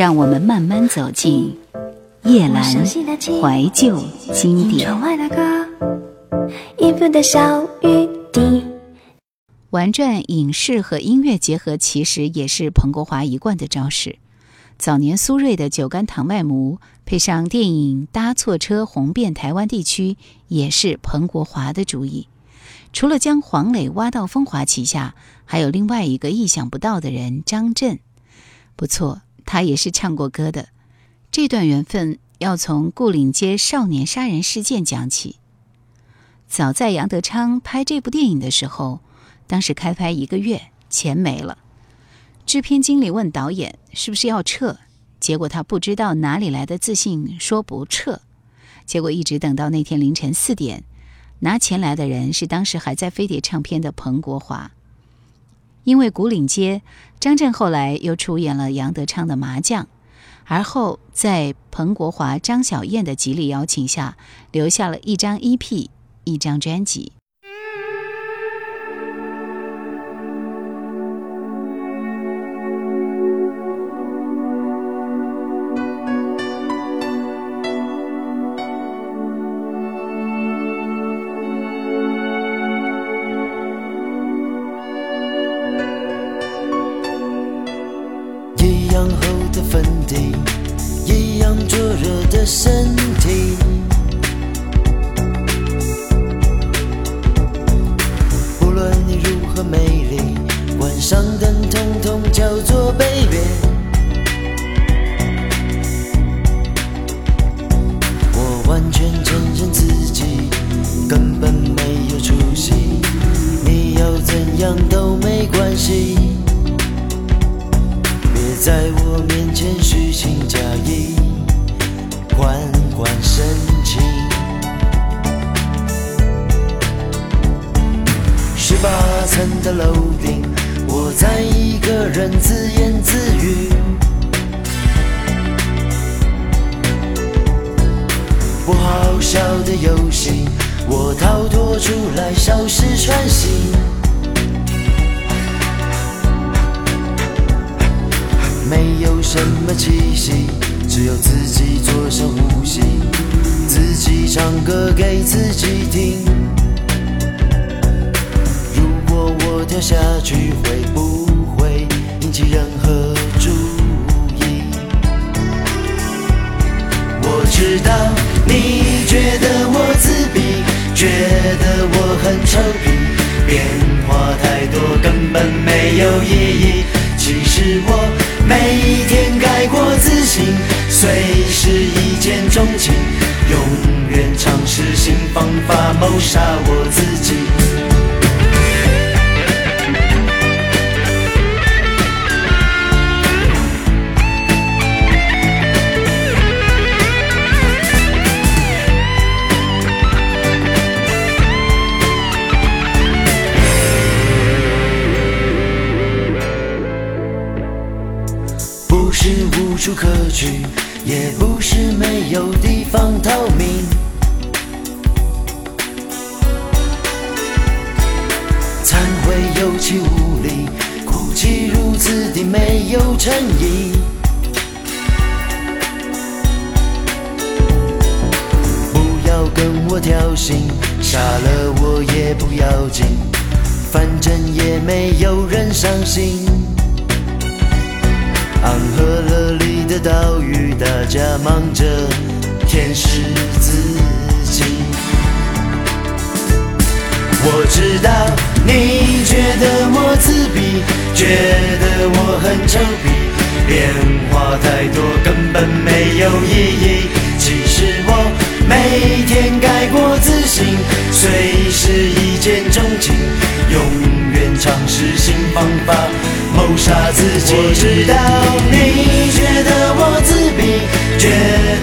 让我们慢慢走进叶阑怀旧经典。玩转影视和音乐结合，其实也是彭国华一贯的招式。早年苏芮的《酒干倘卖无》，配上电影《搭错车》红遍台湾地区，也是彭国华的主意。除了将黄磊挖到风华旗下，还有另外一个意想不到的人张震。不错，他也是唱过歌的。这段缘分要从牯岭街少年杀人事件讲起。早在杨德昌拍这部电影的时候，当时开拍一个月，钱没了。制片经理问导演是不是要撤，结果他不知道哪里来的自信，说不撤。结果一直等到那天凌晨四点，拿钱来的人是当时还在飞碟唱片的彭国华。因为《古岭街》，张震后来又出演了杨德昌的《麻将》，而后在彭国华、张小燕的极力邀请下，留下了一张 EP，一张专辑。的身楼顶，我在一个人自言自语。不好笑的游戏，我逃脱出来，消失喘息。没有什么气息，只有自己做深呼吸，自己唱歌给自己听。跳下去会不会引起任何注意？我知道你觉得我自闭，觉得我很臭屁，变化太多根本没有意义。其实我每天改过自新，随时一见钟情，永远尝试新方法谋杀我自己。是无处可去，也不是没有地方逃命。忏悔有气无力，哭泣如此的没有诚意。不要跟我挑衅，杀了我也不要紧，反正也没有人伤心。安和了里的岛屿，大家忙着舔舐自己。我知道你觉得我自闭，觉得我很臭屁，变化太多谋杀自己。我知道你觉得我自闭，觉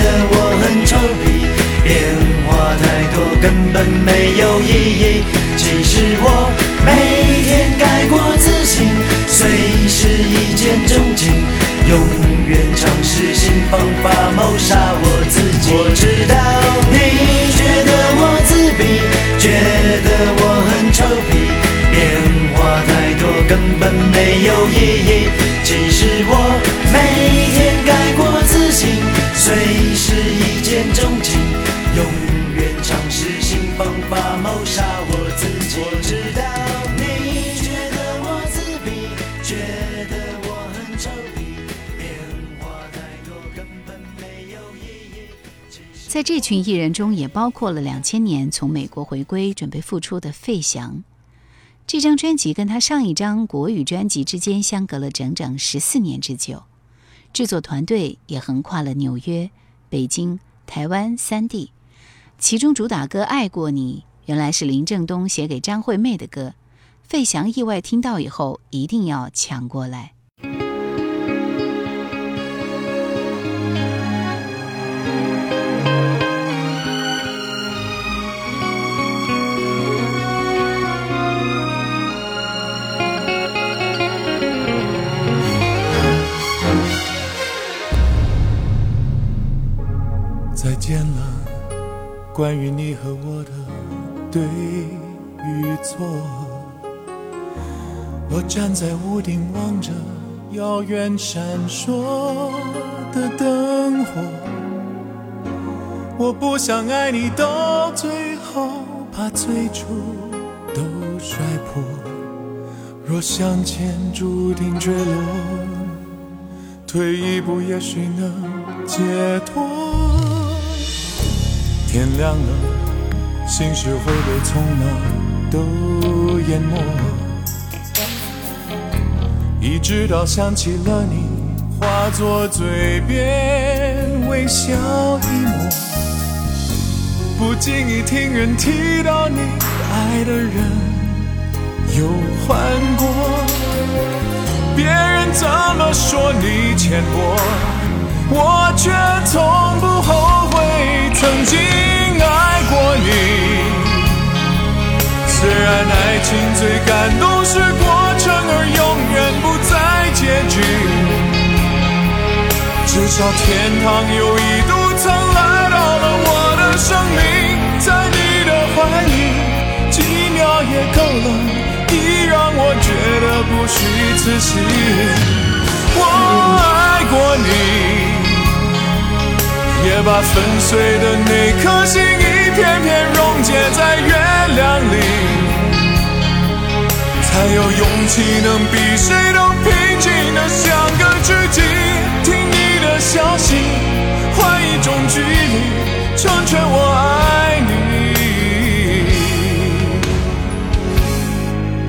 得我很臭屁，变化太多根本没有意义。其实我每天改过自新，随时一见钟情，永远尝试新方法谋杀。我这群艺人中，也包括了两千年从美国回归准备复出的费翔。这张专辑跟他上一张国语专辑之间相隔了整整十四年之久，制作团队也横跨了纽约、北京、台湾三地。其中主打歌《爱过你》原来是林正东写给张惠妹的歌，费翔意外听到以后一定要抢过来。见了，关于你和我的对与错。我站在屋顶望着遥远闪烁的灯火。我不想爱你到最后，把最初都摔破。若向前注定坠落，退一步也许能解脱。天亮了，心事会被匆忙都淹没。一直到想起了你，化作嘴边微笑一抹。不经意听人提到你，爱的人有换过。别人怎么说你浅薄，情最感动是过程，而永远不在结局。至少天堂有一度曾来到了我的生命，在你的怀里，几秒也够了。已让我觉得不虚此行。我爱过你，也把粉碎的那颗心一片片溶解在月亮里，才有勇气能比谁都平静的像个知己。听你的消息，换一种距离，成全我爱你。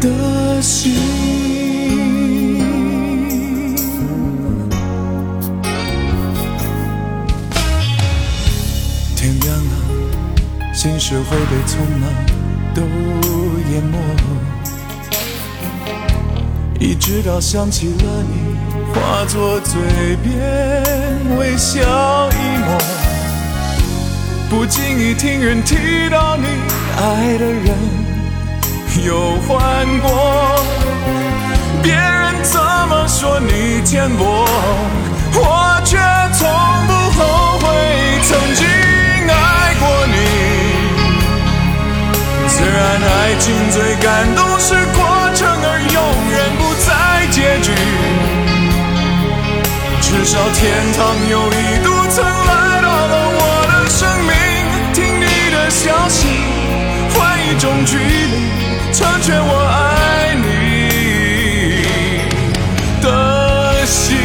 的心。天亮了，心事会被匆忙都淹没。直到想起了你，化作嘴边微笑一抹。不经意听人提到你，爱的人。有换过，别人怎么说你浅薄，我却从不后悔曾经爱过你。虽然爱情最感动少天堂有一度曾来到了我的生命，听你的消息，换一种距离。成全我爱你的心。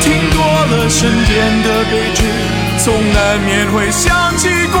听多了身边的悲剧，总难免会想起过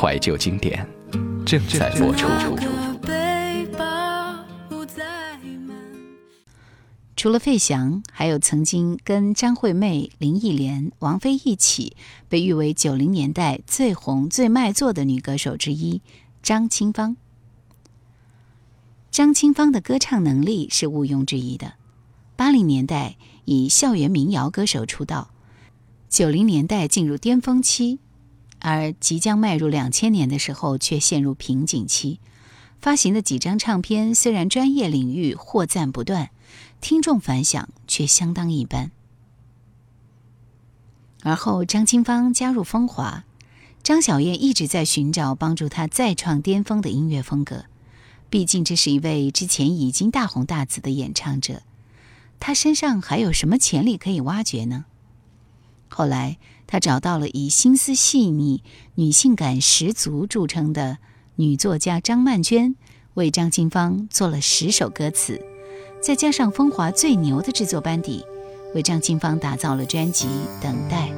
怀旧经典正在播出。除了费翔，还有曾经跟张惠妹、林忆莲、王菲一起被誉为九零年代最红、最卖座的女歌手之一张清芳。张清芳的歌唱能力是毋庸置疑的。八零年代以校园民谣歌手出道，九零年代进入巅峰期。而即将迈入两千年的时候，却陷入瓶颈期。发行的几张唱片虽然专业领域获赞不断，听众反响却相当一般。而后，张清芳加入风华，张小燕一直在寻找帮助她再创巅峰的音乐风格。毕竟，这是一位之前已经大红大紫的演唱者，她身上还有什么潜力可以挖掘呢？后来。他找到了以心思细腻、女性感十足著称的女作家张曼娟，为张清芳做了十首歌词，再加上风华最牛的制作班底，为张清芳打造了专辑《等待》。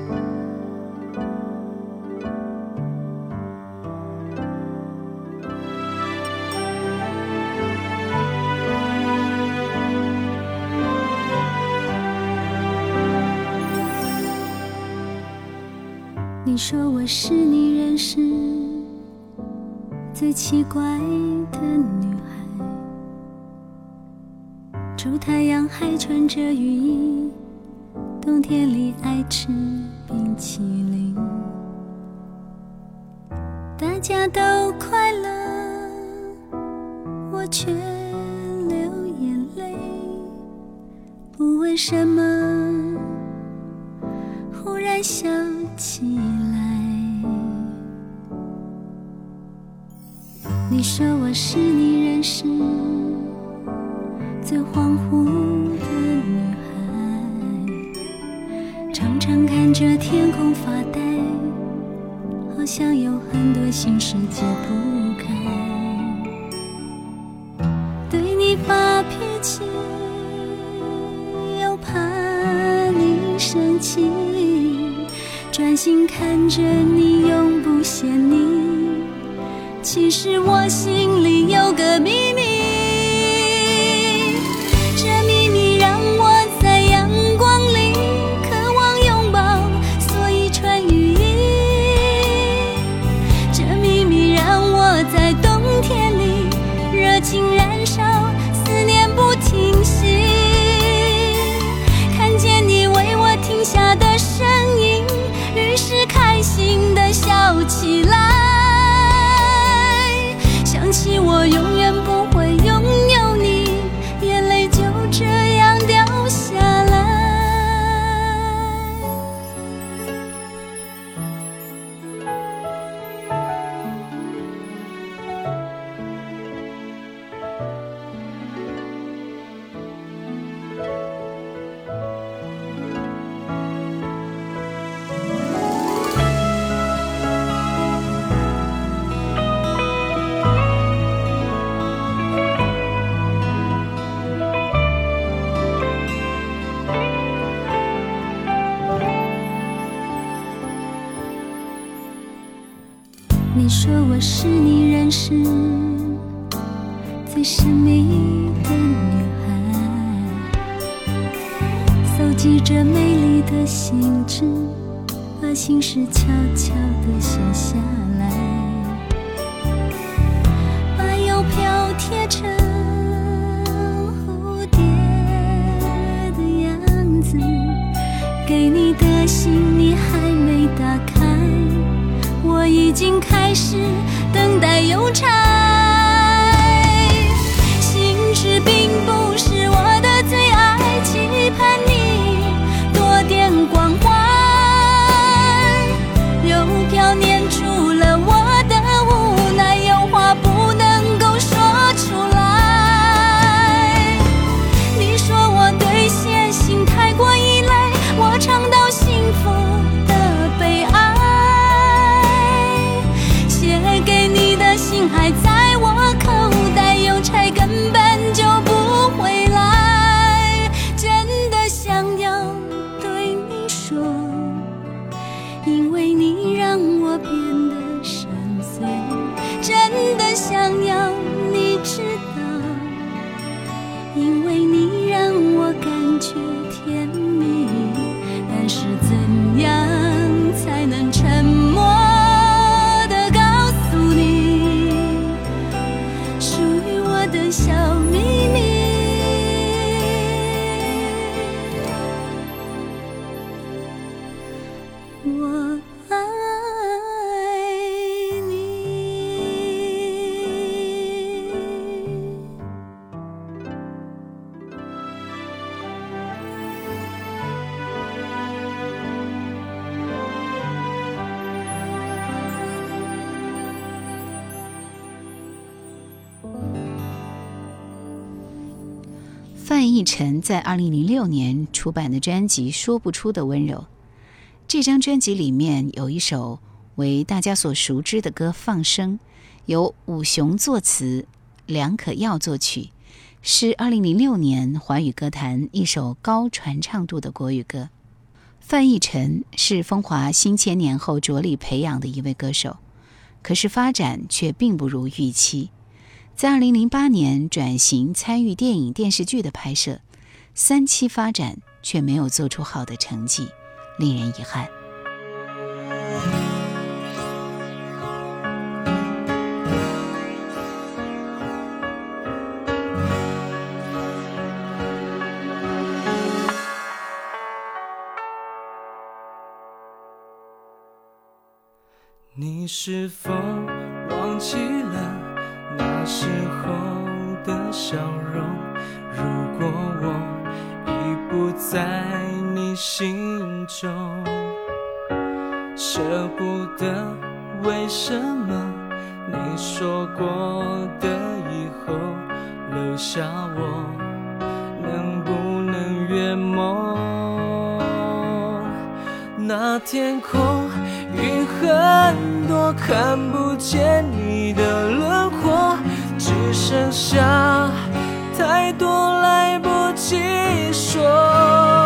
说我是你认识最奇怪的女孩，出太阳还穿着雨衣，冬天里爱吃冰淇淋，大家都快乐，我却流眼泪，不问什么，忽然想起。你说我是你认识最恍惚的女孩，常常看着天空发呆，好像有很多心事解不开。对你发脾气，又怕你生气，专心看着你，永不嫌你。其实我心你说我是你认识最神秘的女孩，搜集着美丽的信纸，把心事悄悄地写下来，把邮票贴成蝴蝶的样子，给你的信你还没打开。我已经是等待邮差，心事并不是因为你让我感觉甜蜜但是怎范逸臣在二零零六年出版的专辑《说不出的温柔》，这张专辑里面有一首为大家所熟知的歌《放生》，由武雄作词，梁可耀作曲，是二零零六年华语歌坛一首高传唱度的国语歌。范逸臣是风华新千年后着力培养的一位歌手，可是发展却并不如预期。在二零零八年转型参与电影、电视剧的拍摄，三期发展却没有做出好的成绩，令人遗憾。你是否忘记天空云很多，看不见你的轮廓，只剩下太多来不及说。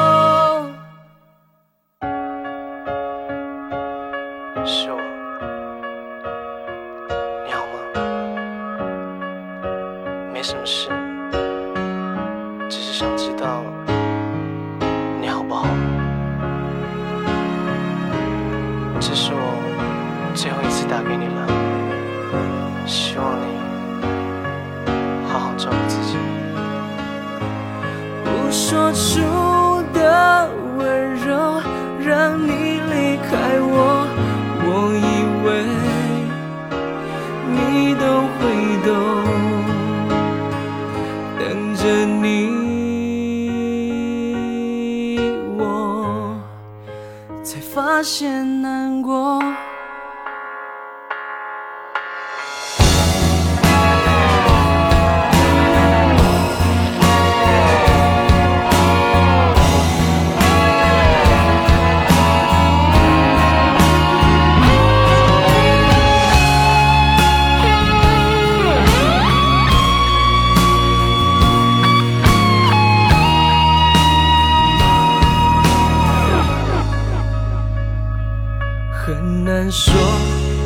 说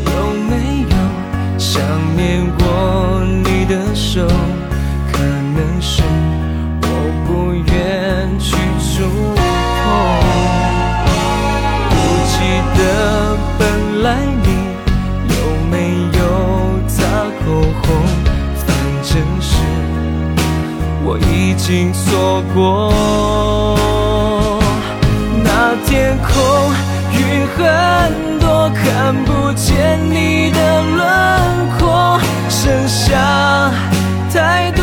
有没有想念过你的手，可能是我不愿去触碰。不记得本来你有没有擦口红，反正是我已经错过。那天空云看不见你的轮廓，剩下太多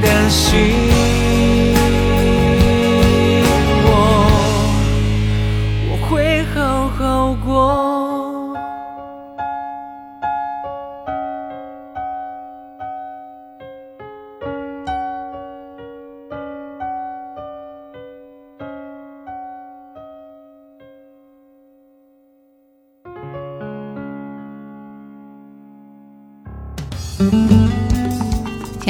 担心。